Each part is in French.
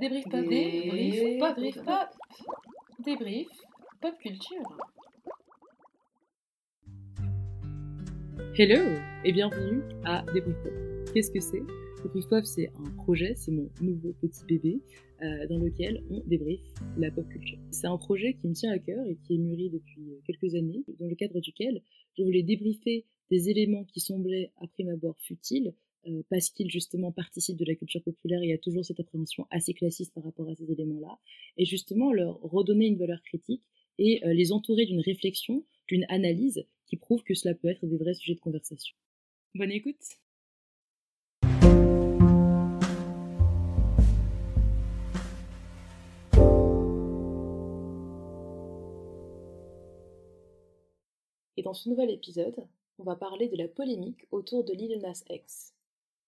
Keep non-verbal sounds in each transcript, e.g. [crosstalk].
Débrief pop, débrief pop, débrief pop, débrief pop culture. Hello et bienvenue à Débrief Pop. Qu'est-ce que c'est? Débrief Pop, c'est un projet, c'est mon nouveau petit bébé euh, dans lequel on débrief la pop culture. C'est un projet qui me tient à cœur et qui est mûri depuis quelques années, dans le cadre duquel je voulais débriefer des éléments qui semblaient à prime abord futiles, euh, parce qu'ils justement participent de la culture populaire, il y a toujours cette appréhension assez classiste par rapport à ces éléments-là, et justement leur redonner une valeur critique et euh, les entourer d'une réflexion, d'une analyse qui prouve que cela peut être des vrais sujets de conversation. Bonne écoute Et dans ce nouvel épisode, on va parler de la polémique autour de Lil Nas X.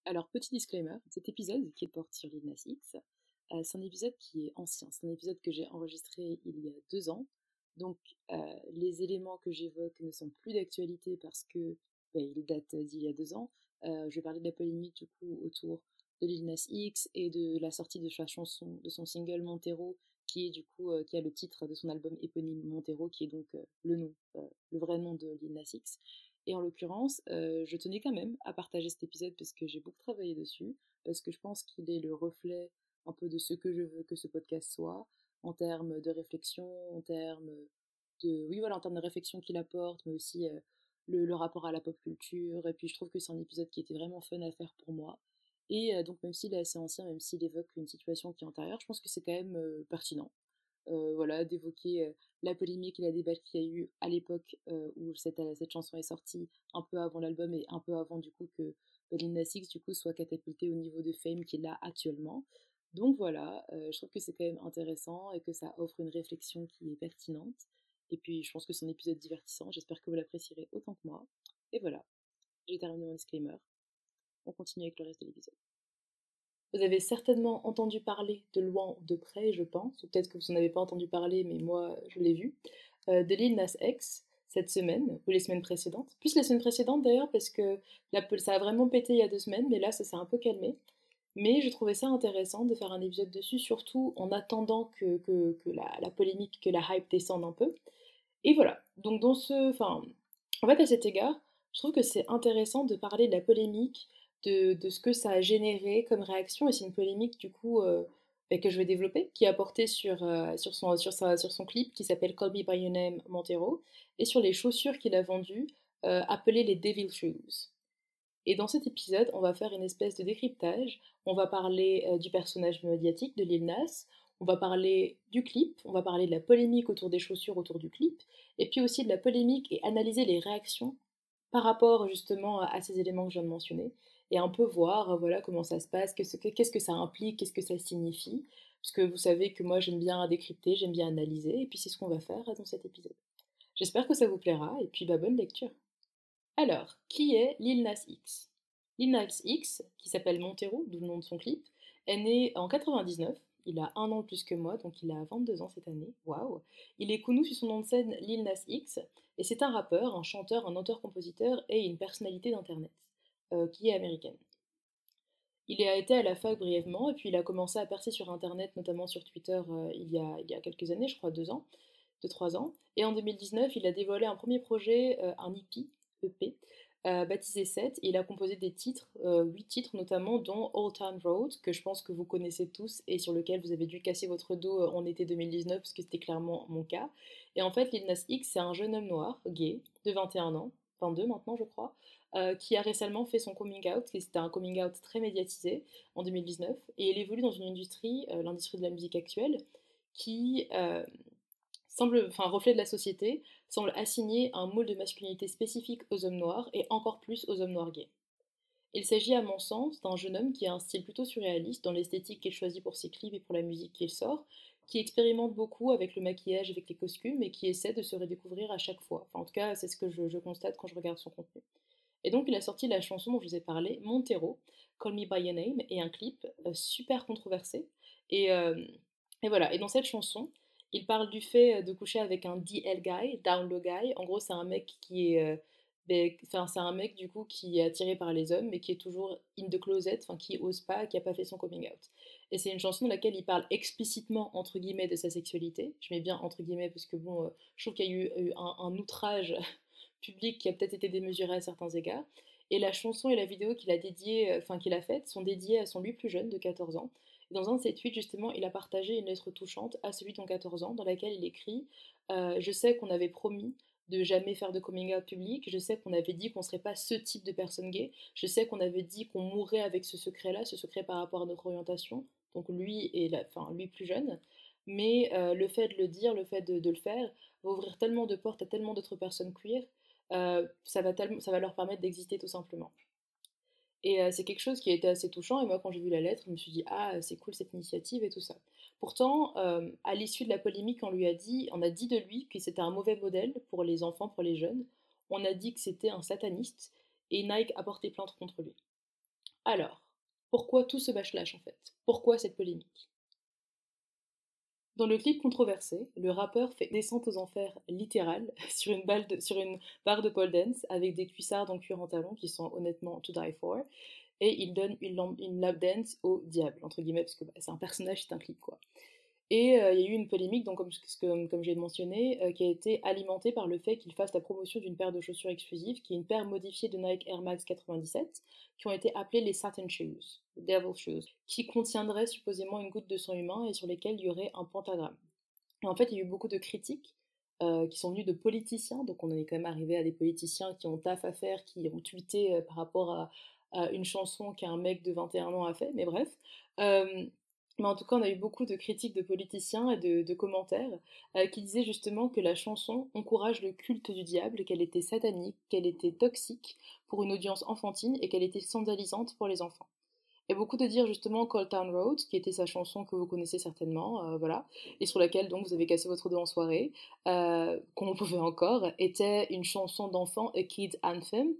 Alors, petit disclaimer, cet épisode qui porte sur Lil Nas X, euh, c'est un épisode qui est ancien. C'est un épisode que j'ai enregistré il y a deux ans. Donc, euh, les éléments que j'évoque ne sont plus d'actualité parce que ben, ils datent d'il y a deux ans. Euh, je vais parler de la polémique du coup autour de Lil Nas X et de la sortie de sa chanson, de son single Montero, qui est du coup qui a le titre de son album éponyme Montero, qui est donc le nom, le vrai nom de Lil Nas X. Et en l'occurrence, euh, je tenais quand même à partager cet épisode parce que j'ai beaucoup travaillé dessus, parce que je pense qu'il est le reflet un peu de ce que je veux que ce podcast soit, en termes de réflexion, en termes de, oui voilà, en termes de réflexion qu'il apporte, mais aussi euh, le, rapport à la pop culture. Et puis je trouve que c'est un épisode qui était vraiment fun à faire pour moi. Et euh, donc même s'il est assez ancien, même s'il évoque une situation qui est antérieure, je pense que c'est quand même pertinent. Euh, voilà, d'évoquer euh, la polémique et la débat qu'il y a eu à l'époque euh, où cette, cette chanson est sortie, un peu avant l'album et un peu avant du coup que Lil Nas X du coup soit catapulté au niveau de fame qu'il a actuellement. Donc voilà, je trouve que c'est quand même intéressant et que ça offre une réflexion qui est pertinente. Et puis je pense que c'est un épisode divertissant, j'espère que vous l'apprécierez autant que moi. Et voilà, j'ai terminé mon disclaimer. On continue avec le reste de l'épisode. Vous avez certainement entendu parler de loin ou de près, je pense, ou peut-être que vous n'en avez pas entendu parler, mais moi je l'ai vu, euh, de Lil Nas X cette semaine, ou les semaines précédentes. Plus les semaines précédentes d'ailleurs, parce que ça a vraiment pété il y a deux semaines, mais là ça s'est un peu calmé. Mais je trouvais ça intéressant de faire un épisode dessus, surtout en attendant que, que, la, la, polémique, que la hype descende un peu. Et voilà, donc dans ce... Enfin, en fait à cet égard, je trouve que c'est intéressant de parler de la polémique, de, ce que ça a généré comme réaction. Et c'est une polémique, du coup, euh, bah, que je vais développer, qui a porté sur, euh, sur, son, sur son clip qui s'appelle Call Me By Your Name Montero, et sur les chaussures qu'il a vendues, euh, appelées les Devil Shoes. Et dans cet épisode, on va faire une espèce de décryptage. On va parler du personnage médiatique de Lil Nas, on va parler du clip, on va parler de la polémique autour des chaussures autour du clip, et puis aussi de la polémique et analyser les réactions par rapport justement à ces éléments que je viens de mentionner et un peu voir euh, voilà comment ça se passe, qu'est-ce que, ça implique, qu'est-ce que ça signifie. Parce que vous savez que moi j'aime bien décrypter, j'aime bien analyser, et puis c'est ce qu'on va faire dans cet épisode. J'espère que ça vous plaira, et puis bah, bonne lecture. Alors, qui est Lil Nas X? Lil Nas X, qui s'appelle Montero, d'où le nom de son clip, est né en 99, il a un an de plus que moi, donc il a 22 ans cette année, waouh Il est connu sous son nom de scène Lil Nas X, et c'est un rappeur, un chanteur, un auteur-compositeur et une personnalité d'internet. Euh, qui est américaine. Il a été à la fac brièvement, et puis il a commencé à percer sur Internet, notamment sur Twitter, euh, il, y a, il, y a, quelques années, je crois deux ans, deux, trois ans. Et en 2019, il a dévoilé un premier projet, euh, un EP, EP baptisé 7, et il a composé des titres, huit titres notamment, dont Old Town Road, que je pense que vous connaissez tous, et sur lequel vous avez dû casser votre dos en été 2019, parce que c'était clairement mon cas. Et en fait, Lil Nas X, c'est un jeune homme noir, gay, de 21 ans, 22 maintenant je crois, euh, qui a récemment fait son coming out, et c'était un coming out très médiatisé en 2019, et il évolue dans une industrie, euh, l'industrie de la musique actuelle, qui euh, semble, enfin reflet de la société, semble assigner un moule de masculinité spécifique aux hommes noirs et encore plus aux hommes noirs gays. Il s'agit à mon sens d'un jeune homme qui a un style plutôt surréaliste dans l'esthétique qu'il choisit pour ses clips et pour la musique qu'il sort, qui expérimente beaucoup avec le maquillage, avec les costumes et qui essaie de se redécouvrir à chaque fois. Enfin, en tout cas, c'est ce que je constate quand je regarde son contenu. Et donc il a sorti la chanson dont je vous ai parlé, Montero, Call Me By Your Name, et un clip euh, super controversé. Euh, et, voilà, et dans cette chanson, il parle du fait de coucher avec un DL guy, down low guy. En gros, c'est un mec qui est, euh, ben, c'est un mec du coup qui est attiré par les hommes mais qui est toujours in the closet, enfin qui ose pas, qui a pas fait son coming out. Et c'est une chanson dans laquelle il parle explicitement entre guillemets de sa sexualité. Je mets bien entre guillemets parce que bon, euh, je trouve qu'il y a eu, un, outrage public qui a peut-être été démesuré à certains égards. Et la chanson et la vidéo qu'il a dédiée, euh, enfin qu'il a faite, sont dédiées à son lui plus jeune de 14 ans. Dans un de ses tweets, justement, il a partagé une lettre touchante à celui de 14 ans, dans laquelle il écrit euh, Je sais qu'on avait promis de jamais faire de coming out public. Je sais qu'on avait dit qu'on serait pas ce type de personne gay. Je sais qu'on avait dit qu'on mourrait avec ce secret-là, ce secret par rapport à notre orientation. Donc lui et enfin lui plus jeune. Mais euh, le fait de le dire, le fait de, le faire, va ouvrir tellement de portes à tellement d'autres personnes queer, euh, ça, va leur permettre d'exister tout simplement. Et euh, c'est quelque chose qui a été assez touchant. Et moi, quand j'ai vu la lettre, je me suis dit, ah, c'est cool cette initiative et tout ça. Pourtant, euh, à l'issue de la polémique, on lui a dit, on a dit de lui que c'était un mauvais modèle pour les enfants, pour les jeunes. On a dit que c'était un sataniste. Et Nike a porté plainte contre lui. Alors, pourquoi tout ce backlash en fait? Pourquoi cette polémique? Dans le clip controversé, le rappeur fait descente aux enfers littérale [laughs] sur une, barre de pole dance avec des cuissards en cuir en talons qui sont honnêtement to die for. Et il donne une, une lap dance au diable, entre guillemets, parce que bah, c'est un personnage, c'est un clip quoi. Et euh, il y a eu une polémique, donc, comme, comme, j'ai mentionné, euh, qui a été alimentée par le fait qu'il fasse la promotion d'une paire de chaussures exclusives, qui est une paire modifiée de Nike Air Max 97, qui ont été appelées les Satin Shoes, Devil Shoes, qui contiendraient supposément une goutte de sang humain et sur lesquelles il y aurait un pentagramme. En fait, il y a eu beaucoup de critiques euh, qui sont venues de politiciens, donc on est quand même arrivé à des politiciens qui ont taf à faire, qui ont tweeté par rapport à, une chanson qu'un mec de 21 ans a fait, mais bref. Mais en tout cas, on a eu beaucoup de critiques de politiciens et de, commentaires euh, qui disaient justement que la chanson encourage le culte du diable, qu'elle était satanique, qu'elle était toxique pour une audience enfantine et qu'elle était scandalisante pour les enfants. Et beaucoup de dire justement Cold Town Road, qui était sa chanson que vous connaissez certainement, euh, voilà, et sur laquelle donc vous avez cassé votre dos en soirée, euh, comme on pouvait encore, était une chanson d'enfant, A Kid's Anthem,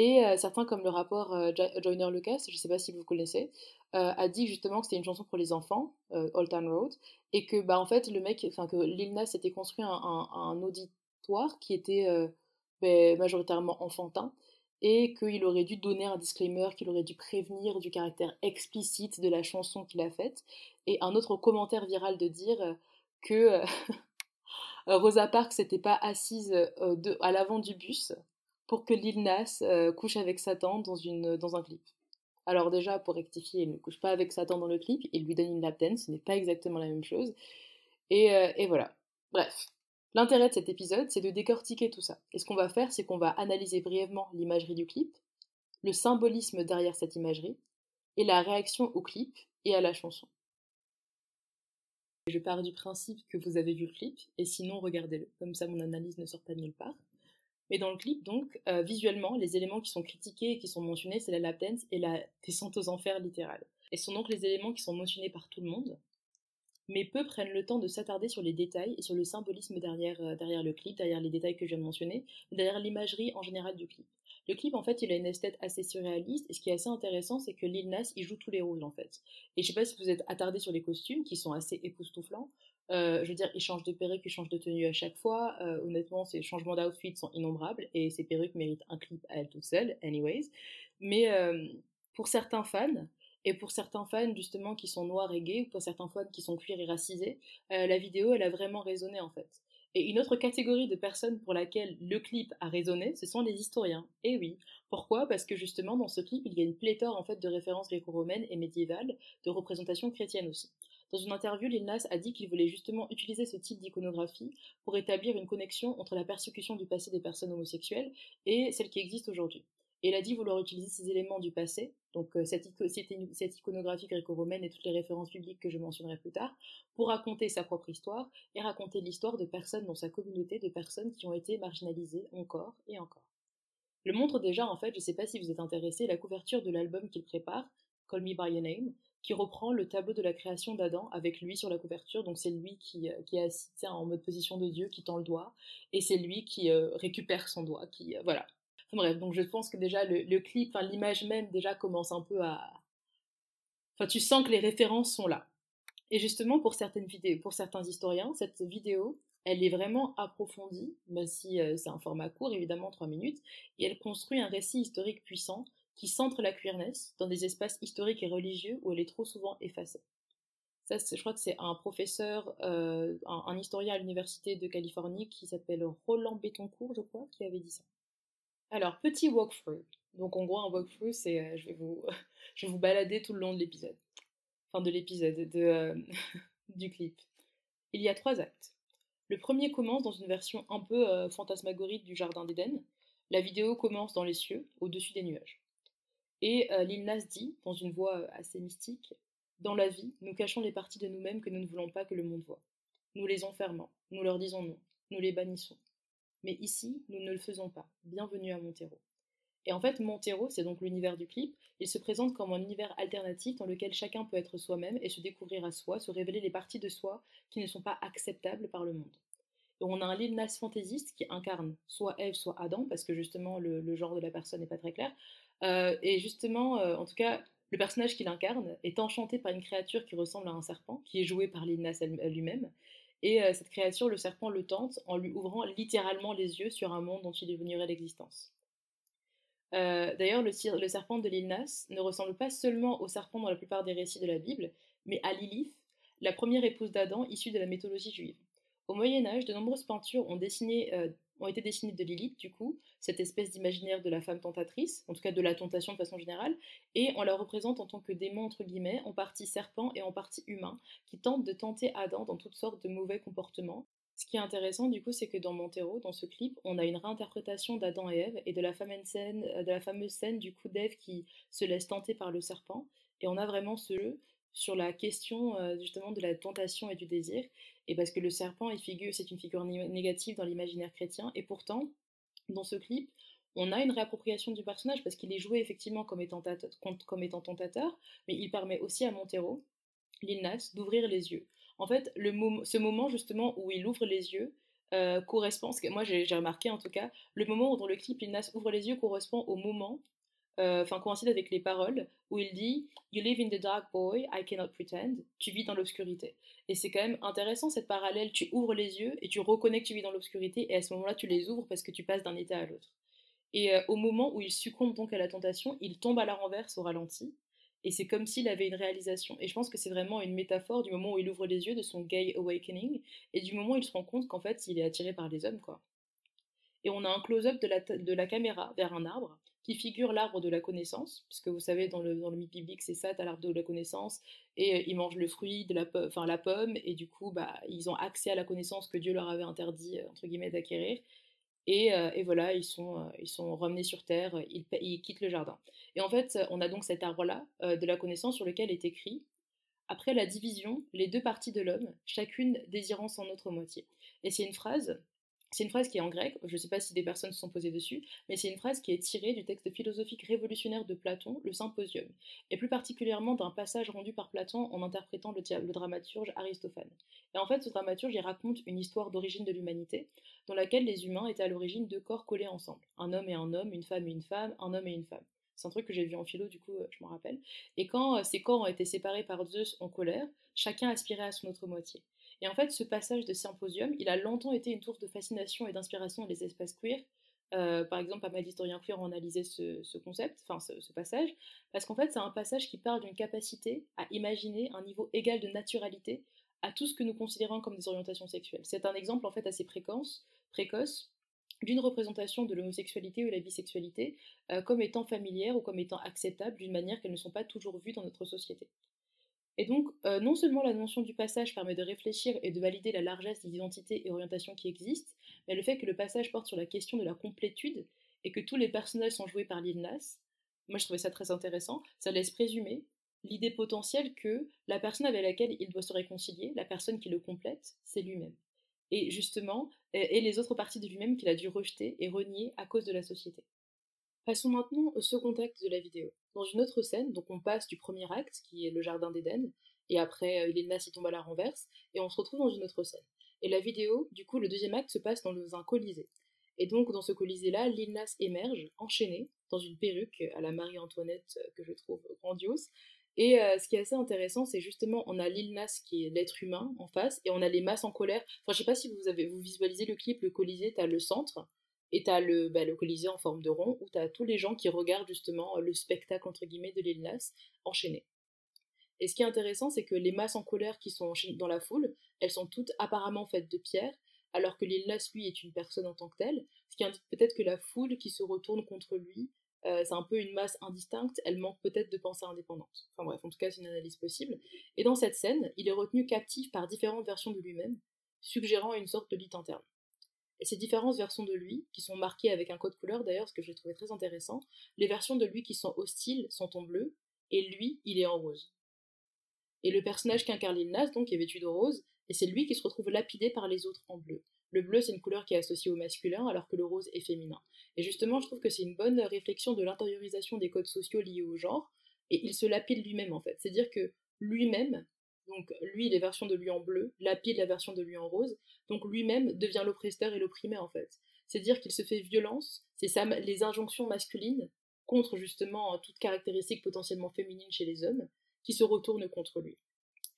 et certains, comme le rapport euh, Joyner Lucas, je ne sais pas si vous connaissez, euh, a dit justement que c'était une chanson pour les enfants, Old Town Road, et que bah en fait le mec, enfin que Lil Nas s'était construit un, auditoire qui était ben, majoritairement enfantin, et qu'il aurait dû donner un disclaimer, qu'il aurait dû prévenir du caractère explicite de la chanson qu'il a faite, et un autre commentaire viral de dire que [laughs] Rosa Parks n'était pas assise à l'avant du bus pour que Lil Nas euh, couche avec Satan dans, une, dans un clip. Alors déjà, pour rectifier, il ne couche pas avec Satan dans le clip, il lui donne une lap ce n'est pas exactement la même chose. Et, euh, et voilà. Bref. L'intérêt de cet épisode, c'est de décortiquer tout ça. Et ce qu'on va faire, c'est qu'on va analyser brièvement l'imagerie du clip, le symbolisme derrière cette imagerie, et la réaction au clip et à la chanson. Je pars du principe que vous avez vu le clip, et sinon regardez-le, comme ça mon analyse ne sort pas nulle part. Mais dans le clip, donc, euh, visuellement, les éléments qui sont critiqués et qui sont mentionnés, c'est la lap dance et la descente aux enfers littérale. Et ce sont donc les éléments qui sont mentionnés par tout le monde, mais peu prennent le temps de s'attarder sur les détails et sur le symbolisme derrière, euh, le clip, derrière les détails que je viens de mentionner, derrière l'imagerie en général du clip. Le clip, en fait, il a une esthète assez surréaliste, et ce qui est assez intéressant, c'est que Lil Nas, il joue tous les rôles, en fait. Et je sais pas si vous êtes attardé sur les costumes, qui sont assez époustouflants, euh, je veux dire, il change de perruque, il change de tenue à chaque fois. Euh, honnêtement, ces changements d'outfit sont innombrables et ces perruques méritent un clip à elles toutes seules, anyways. Mais euh, pour certains fans, et pour certains fans justement qui sont noirs et gays, ou pour certains fans qui sont cuir et racisés, la vidéo, elle a vraiment résonné en fait. Et une autre catégorie de personnes pour laquelle le clip a résonné, ce sont les historiens. Et oui, pourquoi? Parce que justement dans ce clip, il y a une pléthore en fait de références gréco-romaines et médiévales, de représentations chrétiennes aussi. Dans une interview, Lil Nas a dit qu'il voulait justement utiliser ce type d'iconographie pour établir une connexion entre la persécution du passé des personnes homosexuelles et celle qui existe aujourd'hui. Et il a dit vouloir utiliser ces éléments du passé, donc euh, cette, iconographie gréco-romaine et toutes les références publiques que je mentionnerai plus tard, pour raconter sa propre histoire et raconter l'histoire de personnes dans sa communauté, de personnes qui ont été marginalisées encore et encore. Le montre déjà, en fait, je sais pas si vous êtes intéressé, la couverture de l'album qu'il prépare, Call Me By Your Name, qui reprend le tableau de la création d'Adam avec lui sur la couverture. Donc c'est lui qui, euh, qui est assis en mode position de Dieu, qui tend le doigt, et c'est lui qui euh, récupère son doigt. Qui, euh, voilà. bref, donc je pense que déjà le, clip, l'image même déjà commence un peu à... Enfin, tu sens que les références sont là. Et justement, pour certaines vidéos, pour certains historiens, cette vidéo, elle est vraiment approfondie, même si c'est un format court, évidemment, 3 minutes, et elle construit un récit historique puissant qui centre la queerness dans des espaces historiques et religieux où elle est trop souvent effacée. Ça, je crois que c'est un professeur, un, un, historien à l'université de Californie qui s'appelle Roland Betoncourt, je crois, qui avait dit ça. Alors, petit walkthrough. Donc, en gros, un walkthrough, c'est je, vais vous, [laughs] je vais vous balader tout le long de l'épisode. Enfin, de l'épisode, de, [laughs] du clip. Il y a trois actes. Le premier commence dans une version un peu euh, fantasmagorique du Jardin d'Éden. La vidéo commence dans les cieux, au-dessus des nuages. Et euh, Lil Nas dit, dans une voix euh, assez mystique, Dans la vie, nous cachons les parties de nous-mêmes que nous ne voulons pas que le monde voit. Nous les enfermons, nous leur disons non, nous les bannissons. Mais ici, nous ne le faisons pas. Bienvenue à Montero. Et en fait, Montero, c'est donc l'univers du clip, il se présente comme un univers alternatif dans lequel chacun peut être soi-même et se découvrir à soi, se révéler les parties de soi qui ne sont pas acceptables par le monde. On a un Lil Nas fantaisiste qui incarne soit Eve, soit Adam, parce que justement le, genre de la personne n'est pas très clair. Euh, et justement, euh, en tout cas, le personnage qu'il incarne est enchanté par une créature qui ressemble à un serpent, qui est joué par Lil Nas lui-même. Et euh, cette créature, le serpent le tente en lui ouvrant littéralement les yeux sur un monde dont il ignorait l'existence. D'ailleurs, le, serpent de Nas ne ressemble pas seulement au serpent dans la plupart des récits de la Bible, mais à Lilith, la première épouse d'Adam issue de la mythologie juive. Au Moyen Âge, de nombreuses peintures ont, euh, ont été dessinées de Lilith, du coup, cette espèce d'imaginaire de la femme tentatrice, en tout cas de la tentation de façon générale, et on la représente en tant que démon, entre guillemets, en partie serpent et en partie humain, qui tente de tenter Adam dans toutes sortes de mauvais comportements, ce qui est intéressant du coup, c'est que dans Montero, dans ce clip, on a une réinterprétation d'Adam et Ève et de la, scène, de la fameuse scène du coup d'Ève qui se laisse tenter par le serpent. Et on a vraiment ce jeu sur la question euh, justement de la tentation et du désir. Et parce que le serpent, figure, c'est une figure négative dans l'imaginaire chrétien. Et pourtant, dans ce clip, on a une réappropriation du personnage parce qu'il est joué effectivement comme étant, tentateur, mais il permet aussi à Montero, Lil d'ouvrir les yeux en fait, le ce moment justement où il ouvre les yeux euh, correspond, que moi j'ai remarqué en tout cas, le moment où dans le clip il ouvre les yeux correspond au moment, enfin coïncide avec les paroles où il dit You live in the dark, boy, I cannot pretend. Tu vis dans l'obscurité. Et c'est quand même intéressant cette parallèle. Tu ouvres les yeux et tu reconnais que tu vis dans l'obscurité, et à ce moment-là, tu les ouvres parce que tu passes d'un état à l'autre. Et euh, au moment où il succombe donc à la tentation, il tombe à la renverse au ralenti, et c'est comme s'il avait une réalisation. Et je pense que c'est vraiment une métaphore du moment où il ouvre les yeux de son gay awakening et du moment où il se rend compte qu'en fait il est attiré par les hommes. quoi. Et on a un close-up de la, de la caméra vers un arbre qui figure l'arbre de la connaissance, puisque vous savez, dans le, dans le mythe biblique, c'est ça, t'as l'arbre de la connaissance, et euh, ils mangent le fruit, de la, enfin, la pomme, et du coup, bah, ils ont accès à la connaissance que Dieu leur avait interdit, euh, entre guillemets, d'acquérir, euh, et, voilà, ils sont, ils sont ramenés sur Terre, ils, quittent le jardin. Et en fait, on a donc cet arbre-là de la connaissance sur lequel est écrit Après la division, les deux parties de l'homme, chacune désirant son autre moitié. Et c'est une phrase c'est une phrase qui est en grec, je ne sais pas si des personnes se sont posées dessus, mais c'est une phrase qui est tirée du texte philosophique révolutionnaire de Platon, le Symposium, et plus particulièrement d'un passage rendu par Platon en interprétant le, le, dramaturge Aristophane. Et en fait, ce dramaturge il raconte une histoire d'origine de l'humanité, dans laquelle les humains étaient à l'origine deux corps collés ensemble, un homme et un homme, une femme et une femme, un homme et une femme. C'est un truc que j'ai vu en philo, du coup, euh, je m'en rappelle. Et quand euh, ces corps ont été séparés par Zeus en colère, chacun aspirait à son autre moitié. Et en fait, ce passage de symposium, il a longtemps été une source de fascination et d'inspiration les espaces queer. Euh, par exemple, pas mal d'historiens queer ont analysé ce, concept, enfin ce, passage, parce qu'en fait, c'est un passage qui parle d'une capacité à imaginer un niveau égal de naturalité à tout ce que nous considérons comme des orientations sexuelles. C'est un exemple en fait assez précoce d'une représentation de l'homosexualité ou de la bisexualité euh, comme étant familière ou comme étant acceptable d'une manière qu'elles ne sont pas toujours vues dans notre société. Et donc, euh, non seulement la notion du passage permet de réfléchir et de valider la largesse des identités et orientations qui existent, mais le fait que le passage porte sur la question de la complétude et que tous les personnages sont joués par Lil Nas, moi je trouvais ça très intéressant, ça laisse présumer l'idée potentielle que la personne avec laquelle il doit se réconcilier, la personne qui le complète, c'est lui-même. Et justement, et les autres parties de lui-même qu'il a dû rejeter et renier à cause de la société. Passons maintenant au second acte de la vidéo. Dans une autre scène, donc on passe du premier acte, qui est le jardin d'Éden, et après euh, Ilena s'y tombe à la renverse, et on se retrouve dans une autre scène. Et la vidéo, du coup, le deuxième acte se passe dans un colisée. Et donc, dans ce colisée-là, Lilnas émerge, enchaîné, dans une perruque à la Marie-Antoinette euh, que je trouve grandiose, Et euh, ce qui est assez intéressant, c'est justement, on a Lil Nas qui est l'être humain en face, et on a les masses en colère. Enfin, je sais pas si vous avez vous visualisez le clip, le Colisée, t'as le centre, et t'as le, bah, le Colisée en forme de rond, où t'as tous les gens qui regardent justement le spectacle, entre guillemets, de Lil Nas enchaîné. Et ce qui est intéressant, c'est que les masses en colère qui sont dans la foule, elles sont toutes apparemment faites de pierre, alors que Lil Nas, lui, est une personne en tant que telle, ce qui indique peut-être que la foule qui se retourne contre lui euh, c'est un peu une masse indistincte, elle manque peut-être de pensée indépendante. Enfin bref, en tout cas, c'est une analyse possible. Et dans cette scène, il est retenu captif par différentes versions de lui-même, suggérant une sorte de lit interne. Et ces différentes versions de lui, qui sont marquées avec un code couleur d'ailleurs, ce que j'ai trouvé très intéressant, les versions de lui qui sont hostiles sont en bleu, et lui, il est en rose. Et le personnage qu'incarne Nas, donc, est vêtu de rose, et c'est lui qui se retrouve lapidé par les autres en bleu. Le bleu, c'est une couleur qui est associée au masculin, alors que le rose est féminin. Et justement, je trouve que c'est une bonne réflexion de l'intériorisation des codes sociaux liés au genre, et il se lapide lui-même en fait. C'est-à-dire que lui-même, donc lui, les versions de lui en bleu, lapide la version de lui en rose, donc lui-même devient l'oppresseur et l'opprimé en fait. C'est-à-dire qu'il se fait violence, c'est les injonctions masculines contre justement toute caractéristique potentiellement féminine chez les hommes, qui se retournent contre lui.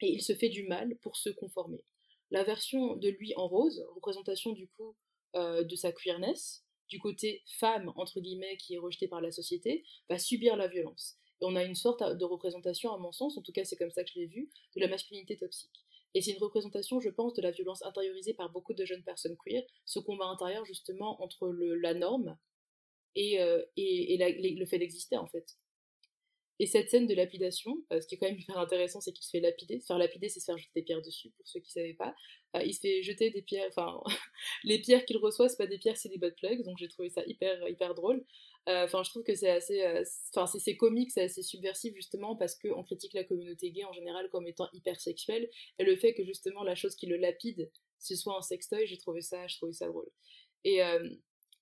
Et il se fait du mal pour se conformer. La version de lui en rose, représentation du coup euh, de sa queerness, du côté femme, entre guillemets, qui est rejetée par la société, va subir la violence. Et on a une sorte de représentation, à mon sens, en tout cas c'est comme ça que je l'ai vu, de la masculinité toxique. Et c'est une représentation, je pense, de la violence intériorisée par beaucoup de jeunes personnes queer, ce combat intérieur justement entre la norme et, euh, et, le fait d'exister en fait. Et cette scène de lapidation, euh, ce qui est quand même hyper intéressant, c'est qu'il se fait lapider. Se faire lapider, c'est se faire jeter des pierres dessus, pour ceux qui ne savaient pas. Euh, il se fait jeter des pierres, enfin, [laughs] les pierres qu'il reçoit, c'est pas des pierres, c'est des butt plugs, donc j'ai trouvé ça hyper, hyper drôle. Euh, enfin, je trouve que c'est assez, enfin, c'est comique, c'est assez subversif justement parce qu'on critique la communauté gay en général comme étant hyper sexuelle, et le fait que justement la chose qui le lapide, ce soit un sextoy, j'ai trouvé ça, je trouvais ça drôle. Et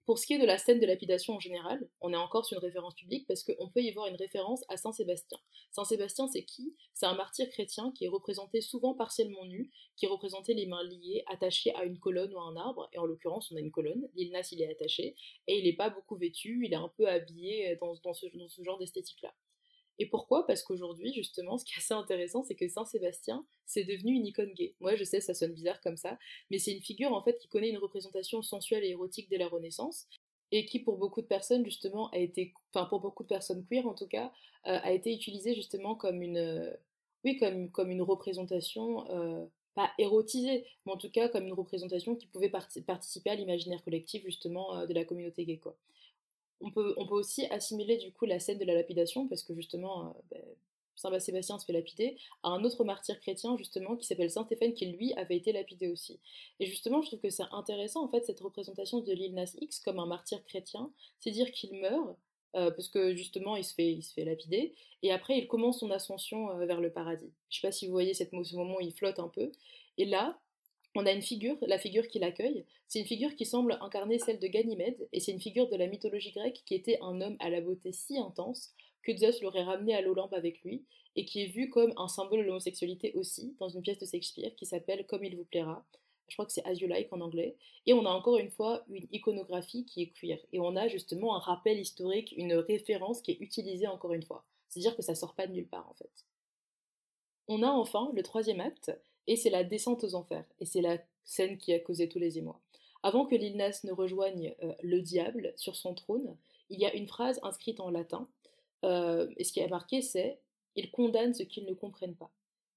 pour ce qui est de la scène de lapidation en général, on est encore sur une référence publique parce qu'on peut y voir une référence à Saint Sébastien. Saint Sébastien, c'est qui? C'est un martyr chrétien qui est représenté souvent partiellement nu, qui est représenté les mains liées, attaché à une colonne ou à un arbre, et en l'occurrence, on a une colonne. L'île Nas, il est attaché, et il n'est pas beaucoup vêtu, il est un peu habillé dans ce genre d'esthétique-là. Et pourquoi? Parce qu'aujourd'hui, justement, ce qui est assez intéressant, c'est que Saint-Sébastien, c'est devenu une icône gay. Moi, je sais, ça sonne bizarre comme ça, mais c'est une figure, en fait, qui connaît une représentation sensuelle et érotique dès la Renaissance, et qui, pour beaucoup de personnes, justement, a été, enfin, pour beaucoup de personnes queer, en tout cas, euh, a été utilisée, justement, comme une, euh, oui, comme, comme une représentation, euh, pas érotisée, mais en tout cas, comme une représentation qui pouvait participer à l'imaginaire collectif, justement, de la communauté gay, quoi on peut, on peut aussi assimiler du coup la scène de la lapidation, parce que justement, euh, ben, Saint Sébastien se fait lapider, à un autre martyr chrétien justement qui s'appelle Saint Stéphane qui lui avait été lapidé aussi. Et justement, je trouve que c'est intéressant en fait cette représentation de Lil Nas X comme un martyr chrétien, c'est dire qu'il meurt euh, parce que justement il se fait il se fait lapider et après il commence son ascension euh, vers le paradis. Je sais pas si vous voyez cette, ce moment où il flotte un peu. Et là, on a une figure, la figure qui l'accueille. C'est une figure qui semble incarner celle de Ganymède, et c'est une figure de la mythologie grecque qui était un homme à la beauté si intense que Zeus l'aurait ramené à l'Olympe avec lui, et qui est vu comme un symbole de l'homosexualité aussi, dans une pièce de Shakespeare qui s'appelle Comme il vous plaira. Je crois que c'est As You Like en anglais. Et on a encore une fois une iconographie qui est queer. Et on a justement un rappel historique, une référence qui est utilisée encore une fois. C'est-à-dire que ça sort pas de nulle part en fait. On a enfin le troisième acte, et c'est la descente aux enfers, et c'est la scène qui a causé tous les émois. Avant que l'Ilnas ne rejoigne euh, le diable sur son trône, il y a une phrase inscrite en latin, euh, et ce qui est marqué c'est Il condamne ce qu'ils ne comprennent pas.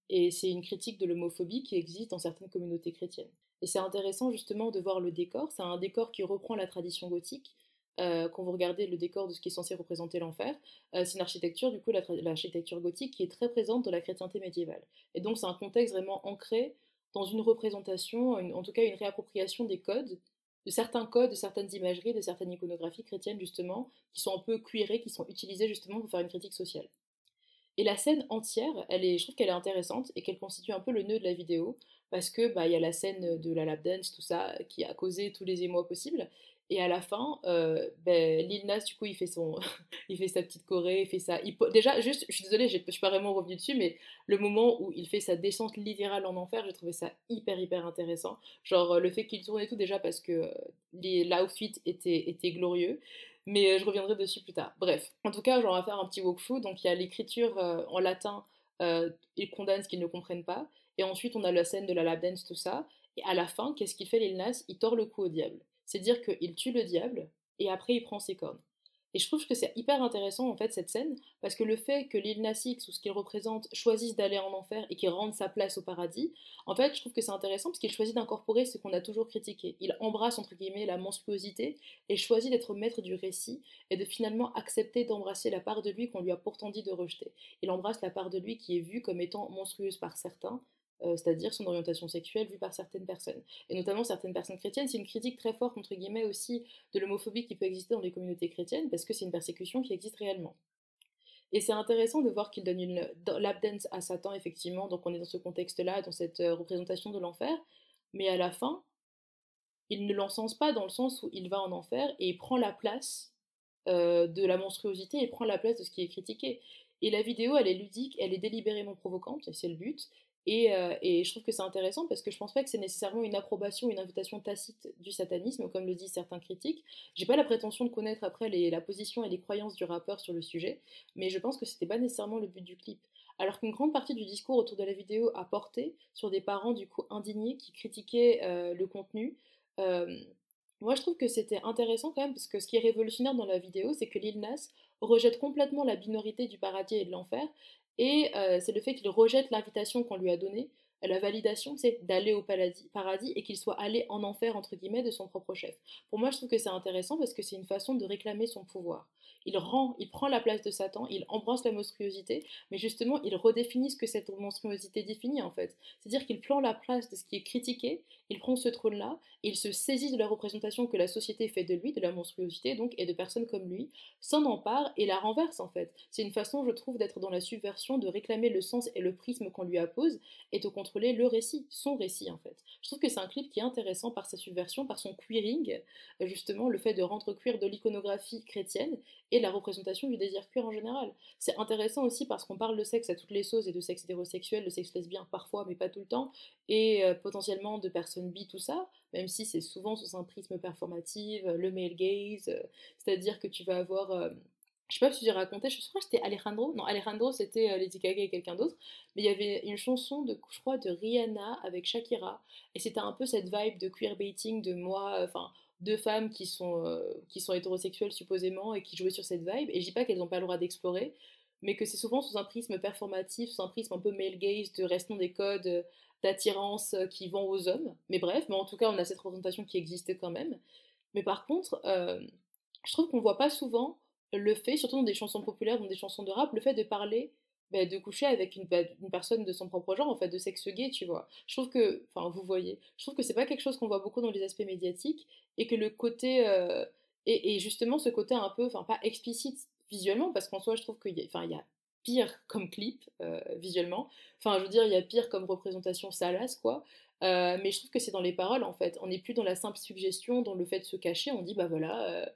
Et c'est une critique de l'homophobie qui existe dans certaines communautés chrétiennes. Et c'est intéressant justement de voir le décor, c'est un décor qui reprend la tradition gothique, euh, quand vous regardez le décor de ce qui est censé représenter l'enfer, euh, c'est une architecture, du coup, l'architecture gothique qui est très présente dans la chrétienté médiévale. Et donc, c'est un contexte vraiment ancré dans une représentation, en tout cas une réappropriation des codes, de certains codes, de certaines imageries, de certaines iconographies chrétiennes, justement, qui sont un peu cuirées, qui sont utilisées justement pour faire une critique sociale. Et la scène entière, elle est, je trouve qu'elle est intéressante et qu'elle constitue un peu le nœud de la vidéo, parce que bah y a la scène de la lap dance, tout ça, qui a causé tous les émois possibles, et à la fin, euh, ben, Lil Nas, du coup, il fait, son... [laughs] il fait sa petite choré, il fait ça. Déjà, juste, je suis désolée, je suis pas vraiment revenue dessus, mais le moment où il fait sa descente littérale en enfer, j'ai trouvé ça hyper, hyper intéressant. Genre, euh, le fait qu'il tourne et tout, déjà, parce que euh, l'outfit était, était glorieux. Mais euh, je reviendrai dessus plus tard. Bref, en tout cas, on va faire un petit walkthrough. Donc, il y a l'écriture en latin il condamne ce qu'ils ne comprennent pas. Et ensuite, on a la scène de la lap dance, tout ça. Et à la fin, qu'est-ce qu'il fait, Lil Nas? Il tord le cou au diable. C'est dire qu'il tue le diable et après il prend ses cornes. Et je trouve que c'est hyper intéressant en fait cette scène, parce que le fait que Lil Nas X ou ce qu'il représente choisisse d'aller en enfer et qu'il rende sa place au paradis, en fait je trouve que c'est intéressant parce qu'il choisit d'incorporer ce qu'on a toujours critiqué. Il embrasse entre guillemets la monstruosité et choisit d'être maître du récit et de finalement accepter d'embrasser la part de lui qu'on lui a pourtant dit de rejeter. Il embrasse la part de lui qui est vue comme étant monstrueuse par certains, euh, c'est-à-dire son orientation sexuelle vue par certaines personnes, et notamment certaines personnes chrétiennes. C'est une critique très forte, entre guillemets, aussi de l'homophobie qui peut exister dans les communautés chrétiennes, parce que c'est une persécution qui existe réellement. Et c'est intéressant de voir qu'il donne une lap dance à Satan, effectivement, donc on est dans ce contexte-là, dans cette euh, représentation de l'enfer, mais à la fin, il ne l'encense pas dans le sens où il va en enfer et il prend la place euh, de la monstruosité et prend la place de ce qui est critiqué. Et la vidéo, elle est ludique, elle est délibérément provocante, et c'est le but, euh, et, je trouve que c'est intéressant parce que je pense pas que c'est nécessairement une approbation, une invitation tacite du satanisme, comme le disent certains critiques. J'ai pas la prétention de connaître après la position et les croyances du rappeur sur le sujet, mais je pense que c'était pas nécessairement le but du clip. Alors qu'une grande partie du discours autour de la vidéo a porté sur des parents du coup indignés qui critiquaient euh, le contenu. Euh, moi, je trouve que c'était intéressant quand même, parce que ce qui est révolutionnaire dans la vidéo, c'est que Lil Nas rejette complètement la minorité du paradis et de l'enfer, et euh, c'est le fait qu'il rejette l'invitation qu'on lui a donnée. La validation, c'est d'aller au paradis, et qu'il soit allé en enfer, entre guillemets, de son propre chef. Pour moi, je trouve que c'est intéressant parce que c'est une façon de réclamer son pouvoir il rend, il prend la place de Satan, il embrasse la monstruosité, mais justement, il redéfinit ce que cette monstruosité définit en fait. C'est-à-dire qu'il prend la place de ce qui est critiqué, il prend ce trône-là, il se saisit de la représentation que la société fait de lui, de la monstruosité donc, et de personnes comme lui, s'en empare et la renverse en fait. C'est une façon, je trouve, d'être dans la subversion, de réclamer le sens et le prisme qu'on lui appose et de contrôler le récit, son récit en fait. Je trouve que c'est un clip qui est intéressant par sa subversion, par son queering, justement le fait de rendre cuir de l'iconographie chrétienne et la représentation du désir cuir en général. C'est intéressant aussi parce qu'on parle de sexe à toutes les sauces et de sexe hétérosexuel, de sexe lesbien parfois, mais pas tout le temps, et euh, potentiellement de personnes bi, tout ça, même si c'est souvent sous un prisme performatif, le male gaze, euh, c'est-à-dire que tu vas avoir. Euh, je sais pas si j'ai raconté, je crois que c'était Alejandro. Non, Alejandro c'était Lady Gaga et quelqu'un d'autre. Mais il y avait une chanson de, je crois, de Rihanna avec Shakira. Et c'était un peu cette vibe de queerbaiting de moi, enfin, deux femmes qui sont, euh, qui sont hétérosexuelles supposément et qui jouaient sur cette vibe. Et je dis pas qu'elles n'ont pas le droit d'explorer, mais que c'est souvent sous un prisme performatif, sous un prisme un peu male gaze de restons des codes d'attirance qui vont aux hommes. Mais bref, mais en tout cas, on a cette représentation qui existait quand même. Mais par contre, euh, je trouve qu'on voit pas souvent le fait, surtout dans des chansons populaires, dans des chansons de rap, le fait de parler bah, de coucher avec une, bah, une, personne de son propre genre, en fait, de sexe gay, tu vois. Je trouve que, enfin, vous voyez, je trouve que c'est pas quelque chose qu'on voit beaucoup dans les aspects médiatiques, et que le côté, euh, et, justement ce côté un peu, enfin, pas explicite visuellement, parce qu'en soi, je trouve qu'il y a pire comme clip, euh, visuellement, enfin, je veux dire, il y a pire comme représentation salace, quoi, euh, mais je trouve que c'est dans les paroles, en fait. On n'est plus dans la simple suggestion, dans le fait de se cacher, on dit, bah voilà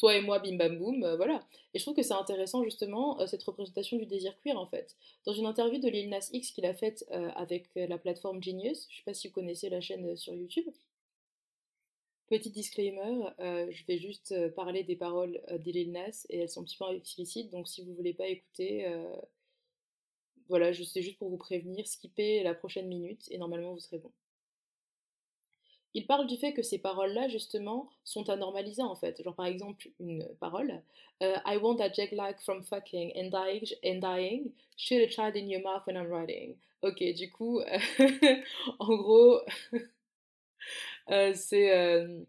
toi et moi, bim bam boum, euh, voilà. Et je trouve que c'est intéressant justement euh, cette représentation du désir queer en fait. Dans une interview de Lil Nas X qu'il a faite euh, avec la plateforme Genius, je sais pas si vous connaissez la chaîne sur YouTube. Petit disclaimer, je vais juste parler des paroles de Lil Nas et elles sont un petit peu explicites, donc si vous voulez pas écouter, voilà, c'est juste pour vous prévenir, skippez la prochaine minute et normalement vous serez bon. Il parle du fait que ces paroles-là, justement, sont à normaliser en fait. Genre par exemple, une parole euh, I want that jet lag from fucking and dying, and dying, shoot a child in your mouth when I'm writing. Ok, du coup, [laughs] en gros, euh, [laughs] c'est. Euh,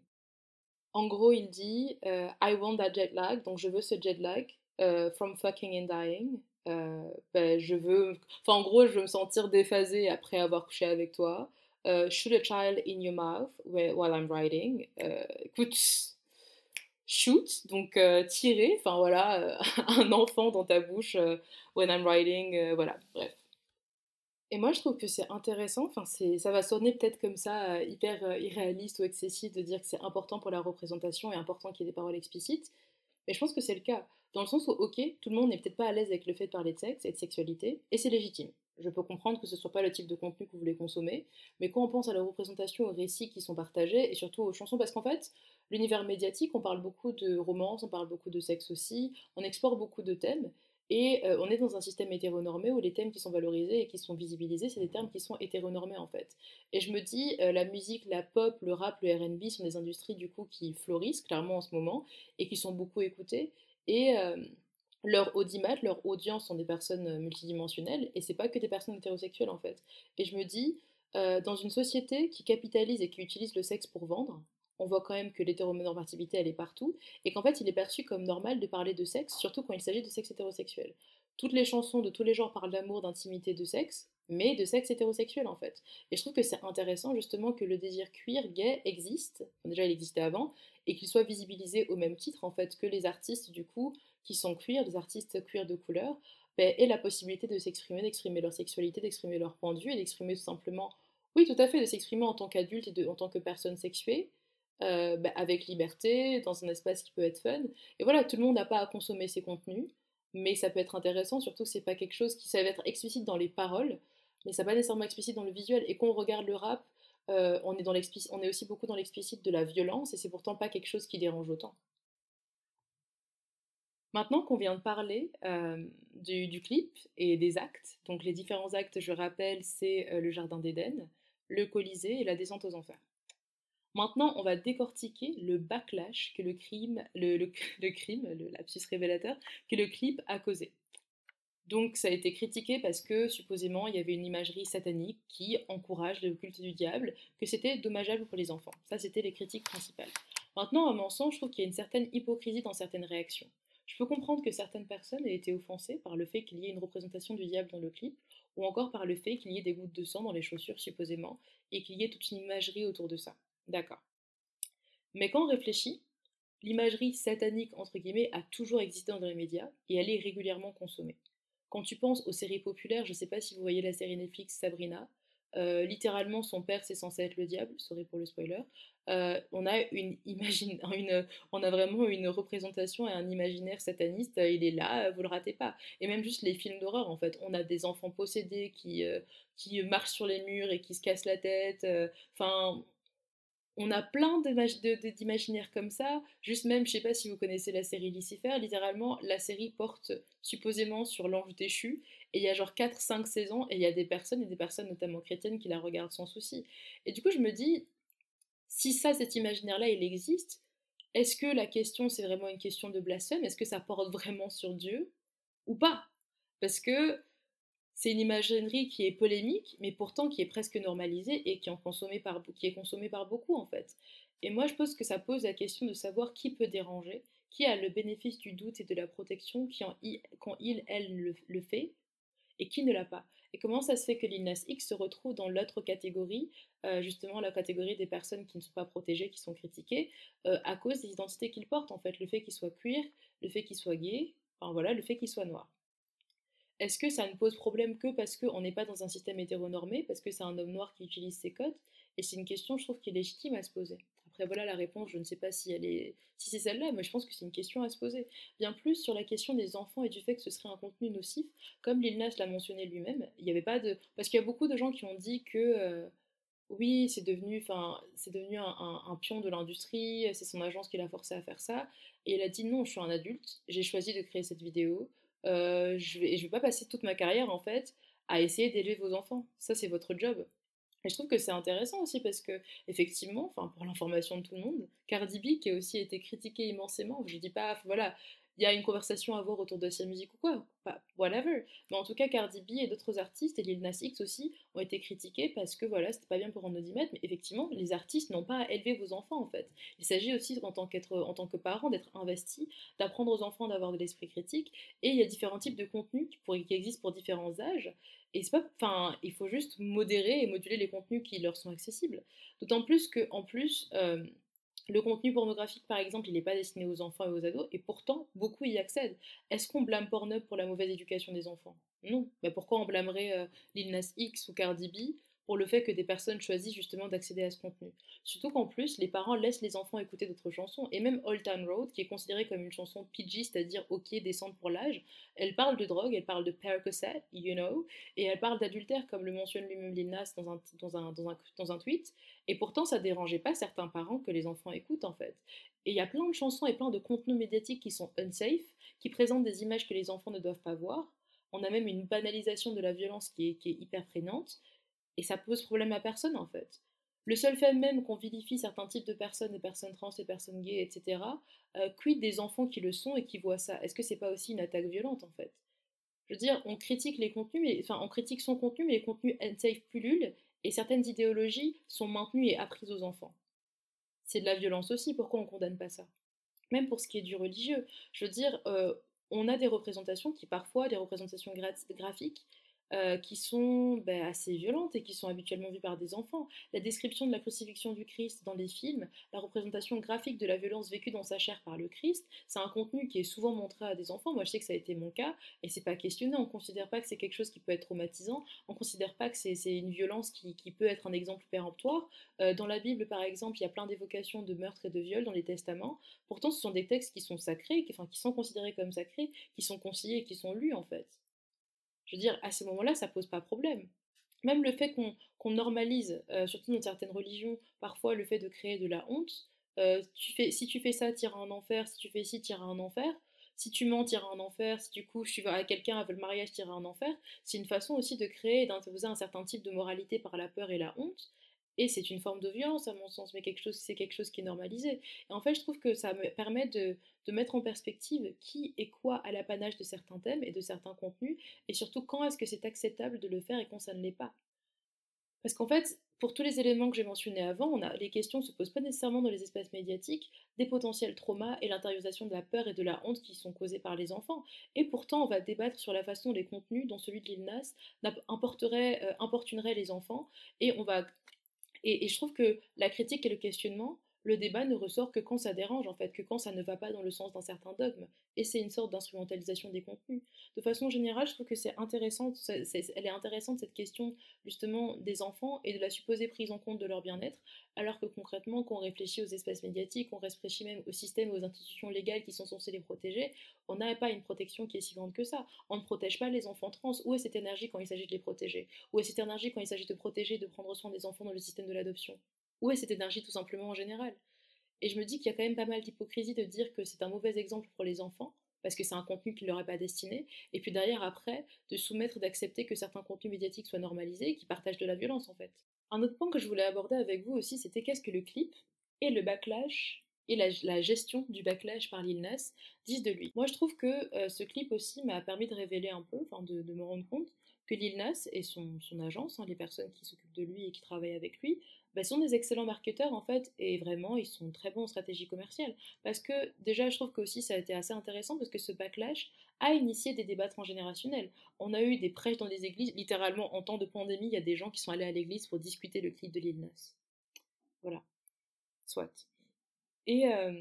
en gros, il dit I want that jet lag, donc je veux ce jet lag from fucking and dying. Ben, je veux. Enfin, en gros, je veux me sentir déphasée après avoir couché avec toi. Euh, shoot a child in your mouth while I'm writing. Euh, écoute, shoot, donc euh, tirer, enfin voilà, [laughs] un enfant dans ta bouche when I'm writing, voilà, bref. Et moi, je trouve que c'est intéressant, enfin, ça va sonner peut-être comme ça, hyper irréaliste ou excessif de dire que c'est important pour la représentation et important qu'il y ait des paroles explicites, mais je pense que c'est le cas, dans le sens où, ok, tout le monde n'est peut-être pas à l'aise avec le fait de parler de sexe et de sexualité, et c'est légitime. Je peux comprendre que ce ne soit pas le type de contenu que vous voulez consommer, mais quand on pense à la représentation, aux récits qui sont partagés, et surtout aux chansons, parce qu'en fait, l'univers médiatique, on parle beaucoup de romance, on parle beaucoup de sexe aussi, on explore beaucoup de thèmes, Et on est dans un système hétéronormé où les thèmes qui sont valorisés et qui sont visibilisés, c'est des termes qui sont hétéronormés en fait. Et je me dis, la musique, la pop, le rap, le RB sont des industries du coup qui florissent clairement en ce moment et qui sont beaucoup écoutées. Et leur audimat, leur audience sont des personnes multidimensionnelles et c'est pas que des personnes hétérosexuelles en fait. Et je me dis, dans une société qui capitalise et qui utilise le sexe pour vendre, on voit quand même que l'hétéronormativité, elle est partout, et qu'en fait, il est perçu comme normal de parler de sexe, surtout quand il s'agit de sexe hétérosexuel. Toutes les chansons de tous les genres parlent d'amour, d'intimité, de sexe, mais de sexe hétérosexuel en fait. Et je trouve que c'est intéressant justement que le désir queer, gay existe, déjà il existait avant, et qu'il soit visibilisé au même titre en fait que les artistes du coup qui sont queer, les artistes queer de couleur, ben, aient la possibilité de s'exprimer, d'exprimer leur sexualité, d'exprimer leur point de vue et d'exprimer tout simplement, oui tout à fait, de s'exprimer en tant qu'adulte et en tant que personne sexuée, euh, bah, avec liberté, dans un espace qui peut être fun. Et voilà, tout le monde n'a pas à consommer ces contenus, mais ça peut être intéressant, surtout que c'est pas quelque chose qui ça va être explicite dans les paroles, mais ça pas nécessairement explicite dans le visuel. Et quand on regarde le rap, euh, on, est dans on est aussi beaucoup dans l'explicite de la violence, et c'est pourtant pas quelque chose qui dérange autant. Maintenant qu'on vient de parler euh, du, clip et des actes, donc les différents actes, je rappelle, c'est le Jardin d'Éden, le Colisée et la descente aux enfers. Maintenant, on va décortiquer le backlash que le crime, [laughs] le, crime, le lapsus révélateur, que le clip a causé. Donc ça a été critiqué parce que supposément il y avait une imagerie satanique qui encourage le culte du diable, que c'était dommageable pour les enfants. Ça c'était les critiques principales. Maintenant, à mon sens, je trouve qu'il y a une certaine hypocrisie dans certaines réactions. Je peux comprendre que certaines personnes aient été offensées par le fait qu'il y ait une représentation du diable dans le clip, ou encore par le fait qu'il y ait des gouttes de sang dans les chaussures supposément, et qu'il y ait toute une imagerie autour de ça. D'accord. Mais quand on réfléchit, l'imagerie satanique, entre guillemets, a toujours existé dans les médias et elle est régulièrement consommée. Quand tu penses aux séries populaires, je ne sais pas si vous voyez la série Netflix Sabrina, euh, littéralement son père c'est censé être le diable, sorry pour le spoiler. Euh, on a une [laughs] on a vraiment une représentation et un imaginaire sataniste. il est là, vous le ratez pas. Et même juste les films d'horreur en fait, on a des enfants possédés qui euh, qui marchent sur les murs et qui se cassent la tête. Enfin, on a plein d'imaginaires comme ça. Juste même, je sais pas si vous connaissez la série Lucifer, littéralement, la série porte supposément sur l'ange déchu. Et il y a genre 4-5 saisons, et il y a des personnes, et des personnes notamment chrétiennes, qui la regardent sans souci. Et du coup, je me dis, si ça, cet imaginaire-là, il existe, est-ce que la question, c'est vraiment une question de blasphème? Est-ce que ça porte vraiment sur Dieu Ou pas? Parce que c'est une imagerie qui est polémique, mais pourtant qui est presque normalisée et qui, est consommée par, est consommée par beaucoup en fait. Et moi je pense que ça pose la question de savoir qui peut déranger, qui a le bénéfice du doute et de la protection qui en, quand il, elle le, fait, et qui ne l'a pas. Et comment ça se fait que l'INAS X se retrouve dans l'autre catégorie, euh, justement la catégorie des personnes qui ne sont pas protégées, qui sont critiquées, euh, à cause des identités qu'ils portent en fait, le fait qu'ils soient queer, le fait qu'ils soient gays, enfin voilà, le fait qu'ils soient noirs. Est-ce que ça ne pose problème que parce qu'on n'est pas dans un système hétéronormé, parce que c'est un homme noir qui utilise ses codes? Et c'est une question, je trouve, qui est légitime à se poser. Après, voilà la réponse, je ne sais pas si elle est, si c'est celle-là, mais je pense que c'est une question à se poser. Bien plus sur la question des enfants et du fait que ce serait un contenu nocif, comme Lil Nas l'a mentionné lui-même, il n'y avait pas de, parce qu'il y a beaucoup de gens qui ont dit que euh, oui, c'est devenu, c'est devenu un, pion de l'industrie, c'est son agence qui l'a forcé à faire ça, et il a dit non, je suis un adulte, j'ai choisi de créer cette vidéo, euh, je vais, je vais pas passer toute ma carrière en fait à essayer d'élever vos enfants. Ça, c'est votre job. Et je trouve que c'est intéressant aussi parce que, effectivement, enfin, pour l'information de tout le monde, Cardi B, qui a aussi été critiquée immensément, je dis pas, voilà, il y a une conversation à avoir autour de sa musique ou quoi, whatever. Mais en tout cas, Cardi B et d'autres artistes, et Lil Nas X aussi, ont été critiqués parce que voilà, c'était pas bien pour un audimètre, mais effectivement, les artistes n'ont pas à élever vos enfants en fait. Il s'agit aussi en tant, en tant que parent d'être investi, d'apprendre aux enfants d'avoir de l'esprit critique, et il y a différents types de contenus qui, pour, qui existent pour différents âges. Et c'est pas, enfin, il faut juste modérer et moduler les contenus qui leur sont accessibles. D'autant plus que, en plus, euh, le contenu pornographique, par exemple, il n'est pas destiné aux enfants et aux ados, et pourtant, beaucoup y accèdent. Est-ce qu'on blâme Pornhub pour la mauvaise éducation des enfants? Non. Mais pourquoi on blâmerait euh, Lil Nas X ou Cardi B pour le fait que des personnes choisissent justement d'accéder à ce contenu. Surtout qu'en plus, les parents laissent les enfants écouter d'autres chansons. Et même Old Town Road, qui est considérée comme une chanson PG, c'est-à-dire OK, descente pour l'âge, elle parle de drogue, elle parle de Percocet, you know, et elle parle d'adultère, comme le mentionne lui-même Lil Nas dans un, dans, un, dans, un, dans un tweet. Et pourtant, ça dérangeait pas certains parents que les enfants écoutent, en fait. Et il y a plein de chansons et plein de contenus médiatiques qui sont unsafe, qui présentent des images que les enfants ne doivent pas voir. On a même une banalisation de la violence qui est, qui est hyper prégnante. Et ça pose problème à personne en fait. Le seul fait même qu'on vilifie certains types de personnes, des personnes trans, des personnes gays, etc., euh, quid des enfants qui le sont et qui voient ça? Est-ce que c'est pas aussi une attaque violente en fait? Je veux dire, on critique les contenus, mais, enfin, on critique son contenu, mais les contenus unsafe pullulent et certaines idéologies sont maintenues et apprises aux enfants. C'est de la violence aussi, pourquoi on condamne pas ça? Même pour ce qui est du religieux. Je veux dire, euh, on a des représentations qui parfois, des représentations graphiques, euh, qui sont ben, assez violentes et qui sont habituellement vues par des enfants. La description de la crucifixion du Christ dans les films, la représentation graphique de la violence vécue dans sa chair par le Christ, c'est un contenu qui est souvent montré à des enfants. Moi, je sais que ça a été mon cas et c'est pas questionné. On considère pas que c'est quelque chose qui peut être traumatisant. On considère pas que c'est une violence qui, peut être un exemple péremptoire. Euh, dans la Bible, par exemple, il y a plein d'évocations de meurtres et de viols dans les testaments. Pourtant, ce sont des textes qui sont sacrés, enfin, qui sont considérés comme sacrés, qui sont conseillés et qui sont lus en fait. Je veux dire, à ce moment-là, ça pose pas problème. Même le fait qu'on normalise, euh, surtout dans certaines religions, parfois le fait de créer de la honte, euh, tu fais, si tu fais ça, tu iras en enfer, si tu fais ci, tu iras en enfer, si tu mens, tu iras en enfer, si tu couches tu vas à quelqu'un avec le mariage, tu iras en enfer, c'est une façon aussi de créer et d'imposer un certain type de moralité par la peur et la honte, et c'est une forme de violence à mon sens, mais c'est quelque chose qui est normalisé. Et en fait, je trouve que ça me permet de, mettre en perspective qui et quoi a l'apanage de certains thèmes et de certains contenus, et surtout quand est-ce que c'est acceptable de le faire et quand ça ne l'est pas. Parce qu'en fait, pour tous les éléments que j'ai mentionnés avant, on a, les questions ne se posent pas nécessairement dans les espaces médiatiques, des potentiels traumas et l'intériorisation de la peur et de la honte qui sont causés par les enfants. Et pourtant, on va débattre sur la façon les contenus dont celui de l'ILNAS importerait, euh, importunerait les enfants, et on va et, je trouve que la critique et le questionnement, le débat ne ressort que quand ça dérange, en fait, que quand ça ne va pas dans le sens d'un certain dogme. Et c'est une sorte d'instrumentalisation des contenus. De façon générale, je trouve que c'est intéressant, elle est intéressante cette question justement des enfants et de la supposée prise en compte de leur bien-être, alors que concrètement, quand on réfléchit aux espaces médiatiques, on réfléchit même au système, aux institutions légales qui sont censées les protéger, on n'a pas une protection qui est si grande que ça. On ne protège pas les enfants trans. Où est cette énergie quand il s'agit de les protéger? Où est cette énergie quand il s'agit de protéger, de prendre soin des enfants dans le système de l'adoption? Où est cette énergie tout simplement en général? Et je me dis qu'il y a quand même pas mal d'hypocrisie de dire que c'est un mauvais exemple pour les enfants, parce que c'est un contenu qui ne leur est pas destiné, et puis derrière, après, de soumettre, d'accepter que certains contenus médiatiques soient normalisés, qui partagent de la violence en fait. Un autre point que je voulais aborder avec vous aussi, c'était qu'est-ce que le clip et le backlash et la, gestion du backlash par Lil Nas disent de lui? Moi, je trouve que euh, ce clip aussi m'a permis de révéler un peu, enfin de, me rendre compte que Lil Nas et son, agence, hein, les personnes qui s'occupent de lui et qui travaillent avec lui, bah, sont des excellents marketeurs en fait, et vraiment ils sont très bons en stratégie commerciale. Parce que déjà, je trouve que aussi ça a été assez intéressant parce que ce backlash a initié des débats transgénérationnels. On a eu des prêches dans des églises, littéralement en temps de pandémie, il y a des gens qui sont allés à l'église pour discuter le clip de Lil Nas. Voilà. Soit. Et euh,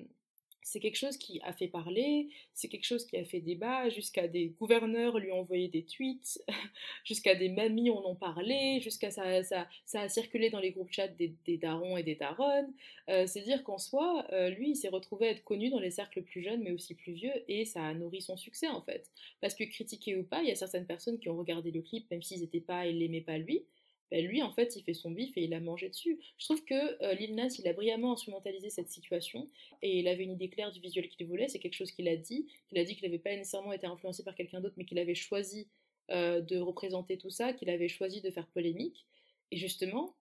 c'est quelque chose qui a fait parler, c'est quelque chose qui a fait débat, jusqu'à des gouverneurs lui ont envoyé des tweets, [laughs] jusqu'à des mamies en parlait, jusqu'à ça, ça, ça, a circulé dans les groupes chat des, darons et des daronnes. Euh, c'est dire qu'en soi, euh, lui, il s'est retrouvé à être connu dans les cercles plus jeunes, mais aussi plus vieux, et ça a nourri son succès en fait. Parce que critiqué ou pas, il y a certaines personnes qui ont regardé le clip, même s'ils n'étaient pas, ils l'aimaient pas lui, ben, lui, en fait, il fait son bif et il a mangé dessus. Je trouve que euh, Lil Nas, il a brillamment instrumentalisé cette situation et il avait une idée claire du visuel qu'il voulait. C'est quelque chose qu'il a dit. Il a dit qu'il n'avait pas nécessairement été influencé par quelqu'un d'autre, mais qu'il avait choisi euh, de représenter tout ça, qu'il avait choisi de faire polémique. Et justement,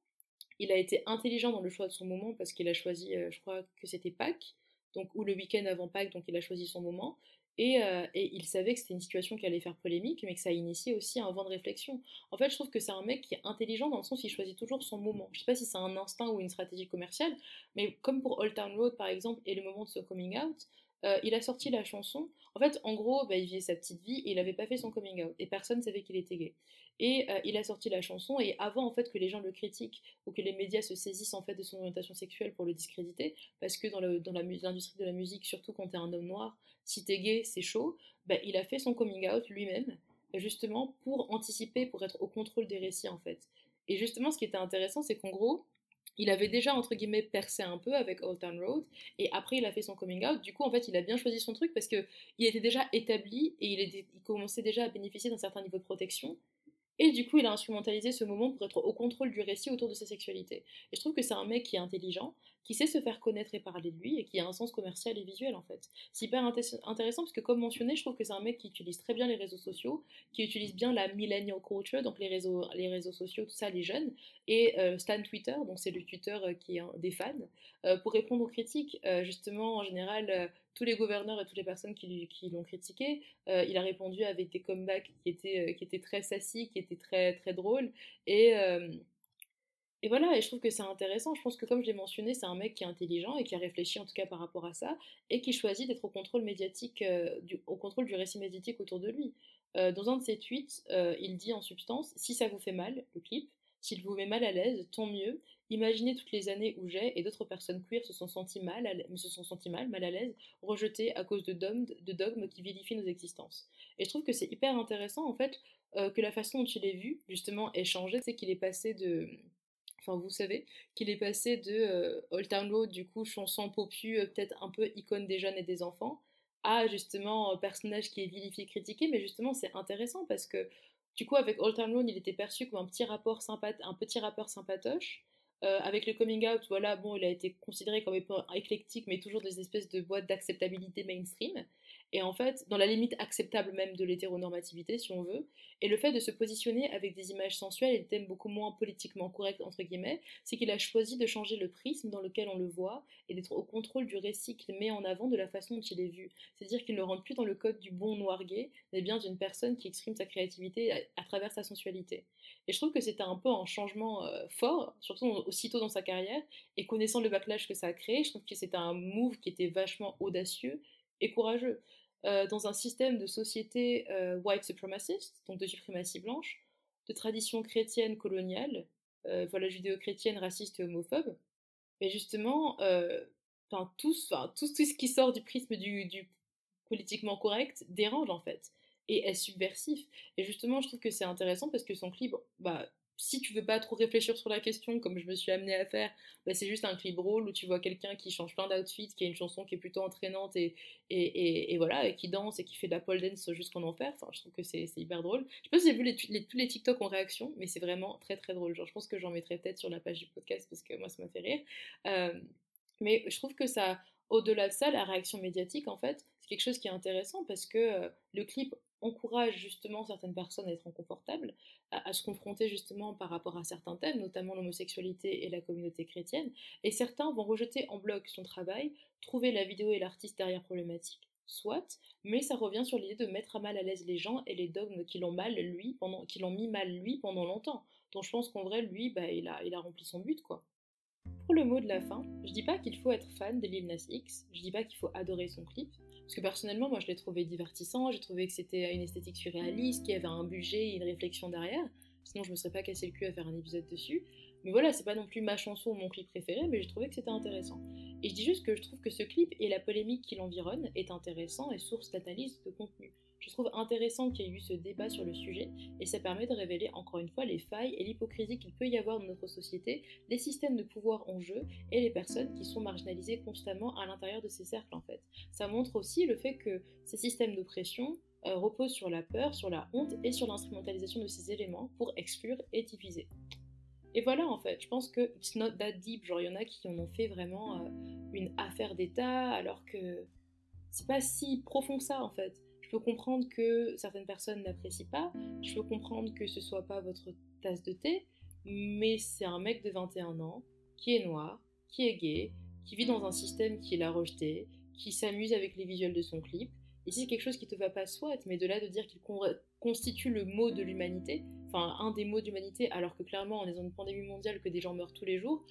il a été intelligent dans le choix de son moment parce qu'il a choisi, euh, je crois que c'était Pâques, donc ou le week-end avant Pâques, donc il a choisi son moment. Euh, et, il savait que c'était une situation qui allait faire polémique, mais que ça a initié aussi un vent de réflexion. En fait, je trouve que c'est un mec qui est intelligent dans le sens où il choisit toujours son moment. Je sais pas si c'est un instinct ou une stratégie commerciale, mais comme pour Old Town Road par exemple, et le moment de ce coming out, euh, il a sorti la chanson. En fait, en gros, bah, il vivait sa petite vie et il n'avait pas fait son coming out. Et personne ne savait qu'il était gay. Et euh, il a sorti la chanson. Et avant, en fait, que les gens le critiquent ou que les médias se saisissent en fait de son orientation sexuelle pour le discréditer, parce que dans, le, dans l'industrie de la musique, surtout quand t'es un homme noir, si t'es gay, c'est chaud. Bah, il a fait son coming out lui-même, justement pour anticiper, pour être au contrôle des récits en fait. Et justement, ce qui était intéressant, c'est qu'en gros, il avait déjà entre guillemets percé un peu avec Old Town Road et après il a fait son coming out. Du coup, en fait, il a bien choisi son truc parce que il était déjà établi et il, il commençait déjà à bénéficier d'un certain niveau de protection. Et du coup, il a instrumentalisé ce moment pour être au contrôle du récit autour de sa sexualité. Et je trouve que c'est un mec qui est intelligent, qui sait se faire connaître et parler de lui, et qui a un sens commercial et visuel en fait. C'est hyper intéressant parce que comme mentionné, je trouve que c'est un mec qui utilise très bien les réseaux sociaux, qui utilise bien la millennial culture, donc les réseaux, les réseaux sociaux, tout ça, les jeunes, et euh, Stan Twitter, donc c'est le Twitter euh, qui est des fans, euh, pour répondre aux critiques. justement, en général, tous les gouverneurs et toutes les personnes qui, l'ont critiqué, il a répondu avec des comebacks qui étaient, qui étaient très sassy, qui étaient très, très drôles. Et, et voilà, et je trouve que c'est intéressant. Je pense que, comme je l'ai mentionné, c'est un mec qui est intelligent et qui a réfléchi en tout cas par rapport à ça, et qui choisit d'être au contrôle médiatique, du, au contrôle du récit médiatique autour de lui. dans un de ses tweets, il dit en substance Si ça vous fait mal, le clip, s'il vous met mal à l'aise, tant mieux. Imaginez toutes les années où j'ai et d'autres personnes queer se sont senties mal, se sont senties mal, mal à l'aise, rejetées à cause de dogmes, de dogmes qui vilifient nos existences. Et je trouve que c'est hyper intéressant en fait euh, que la façon dont il est vu justement ait changé, c'est qu'il est passé de vous savez, qu'il est passé de euh, Old Town Road, du coup chanson popu, euh, peut-être un peu icône des jeunes et des enfants, à justement personnage qui est vilifié, critiqué, mais justement c'est intéressant parce que du coup, avec Old Town Road, il était perçu comme un petit, rapport un petit rappeur sympatoche. Euh, avec le coming out, voilà, bon, il a été considéré comme éclectique, mais toujours des espèces de boîtes d'acceptabilité mainstream et en fait, dans la limite acceptable même de l'hétéronormativité, si on veut, et le fait de se positionner avec des images sensuelles et des thèmes beaucoup moins politiquement corrects, entre guillemets, c'est qu'il a choisi de changer le prisme dans lequel on le voit et d'être au contrôle du récit qu'il met en avant de la façon dont il est vu. C'est-à-dire qu'il ne rentre plus dans le code du bon noir gay, mais bien d'une personne qui exprime sa créativité à, travers sa sensualité. Et je trouve que c'était un peu un changement euh, fort, surtout aussitôt dans sa carrière, et connaissant le backlash que ça a créé, je trouve que c'était un move qui était vachement audacieux et courageux. Euh, dans un système de société euh, white supremaciste, donc de suprématie blanche, de tradition chrétienne coloniale, euh, voilà judéo-chrétienne, raciste et homophobe. Mais justement, enfin tout, tout, ce qui sort du prisme du, politiquement correct dérange en fait et est subversif. Et justement, je trouve que c'est intéressant parce que son clip, bah, si tu veux pas trop réfléchir sur la question, comme je me suis amenée à faire, bah, c'est juste un clip drôle où tu vois quelqu'un qui change plein d'outfits, qui a une chanson qui est plutôt entraînante et, et, voilà, qui danse et qui fait de la pole dance jusqu'en enfer. Enfin, je trouve que c'est hyper drôle. Je sais pas si avez vu tous les TikTok en réaction, mais c'est vraiment très très drôle. Je pense que j'en mettrai peut-être sur la page du podcast parce que moi ça m'a fait rire. Euh, mais je trouve que ça, au-delà de ça, la réaction médiatique, en fait, c'est quelque chose qui est intéressant parce que euh, le clip encourage justement certaines personnes à être inconfortables, à, se confronter justement par rapport à certains thèmes, notamment l'homosexualité et la communauté chrétienne, et certains vont rejeter en bloc son travail, trouver la vidéo et l'artiste derrière problématique, soit, mais ça revient sur l'idée de mettre à mal à l'aise les gens et les dogmes qui l'ont mal lui pendant, mis mal lui pendant longtemps. Donc je pense qu'en vrai, lui, bah, il, a, il a rempli son but, quoi. Pour le mot de la fin, je dis pas qu'il faut être fan de Lil Nas X, je dis pas qu'il faut adorer son clip, parce que personnellement, moi je l'ai trouvé divertissant, j'ai trouvé que c'était une esthétique surréaliste, qu'il y avait un budget et une réflexion derrière, sinon je me serais pas cassé le cul à faire un épisode dessus. Mais voilà, c'est pas non plus ma chanson ou mon clip préféré, mais j'ai trouvé que c'était intéressant. Et je dis juste que je trouve que ce clip et la polémique qui l'environne est intéressant et source d'analyse de contenu. Je trouve intéressant qu'il y ait eu ce débat sur le sujet et ça permet de révéler encore une fois les failles et l'hypocrisie qu'il peut y avoir dans notre société, les systèmes de pouvoir en jeu et les personnes qui sont marginalisées constamment à l'intérieur de ces cercles en fait. Ça montre aussi le fait que ces systèmes d'oppression euh, reposent sur la peur, sur la honte et sur l'instrumentalisation de ces éléments pour exclure et diviser. Et voilà en fait, je pense que it's not that deep, genre il y en a qui en ont fait vraiment euh, une affaire d'État alors que c'est pas si profond ça en fait. Je peux comprendre que certaines personnes n'apprécient pas, je peux comprendre que ce soit pas votre tasse de thé, mais c'est un mec de 21 ans qui est noir, qui est gay, qui vit dans un système qui l'a rejeté, qui s'amuse avec les visuels de son clip. Et si c'est quelque chose qui te va pas, soit, mais de là de dire qu'il constitue le mot de l'humanité, enfin un des mots d'humanité, alors que clairement on est dans une pandémie mondiale que des gens meurent tous les jours,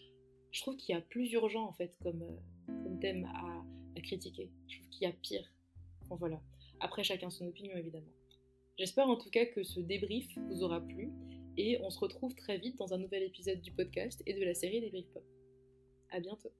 je trouve qu'il y a plus urgent en fait comme, euh, thème à, critiquer. Je trouve qu'il y a pire. Enfin voilà. Après, chacun son opinion, évidemment. J'espère en tout cas que ce débrief vous aura plu et on se retrouve très vite dans un nouvel épisode du podcast et de la série Débrief Pop. À bientôt.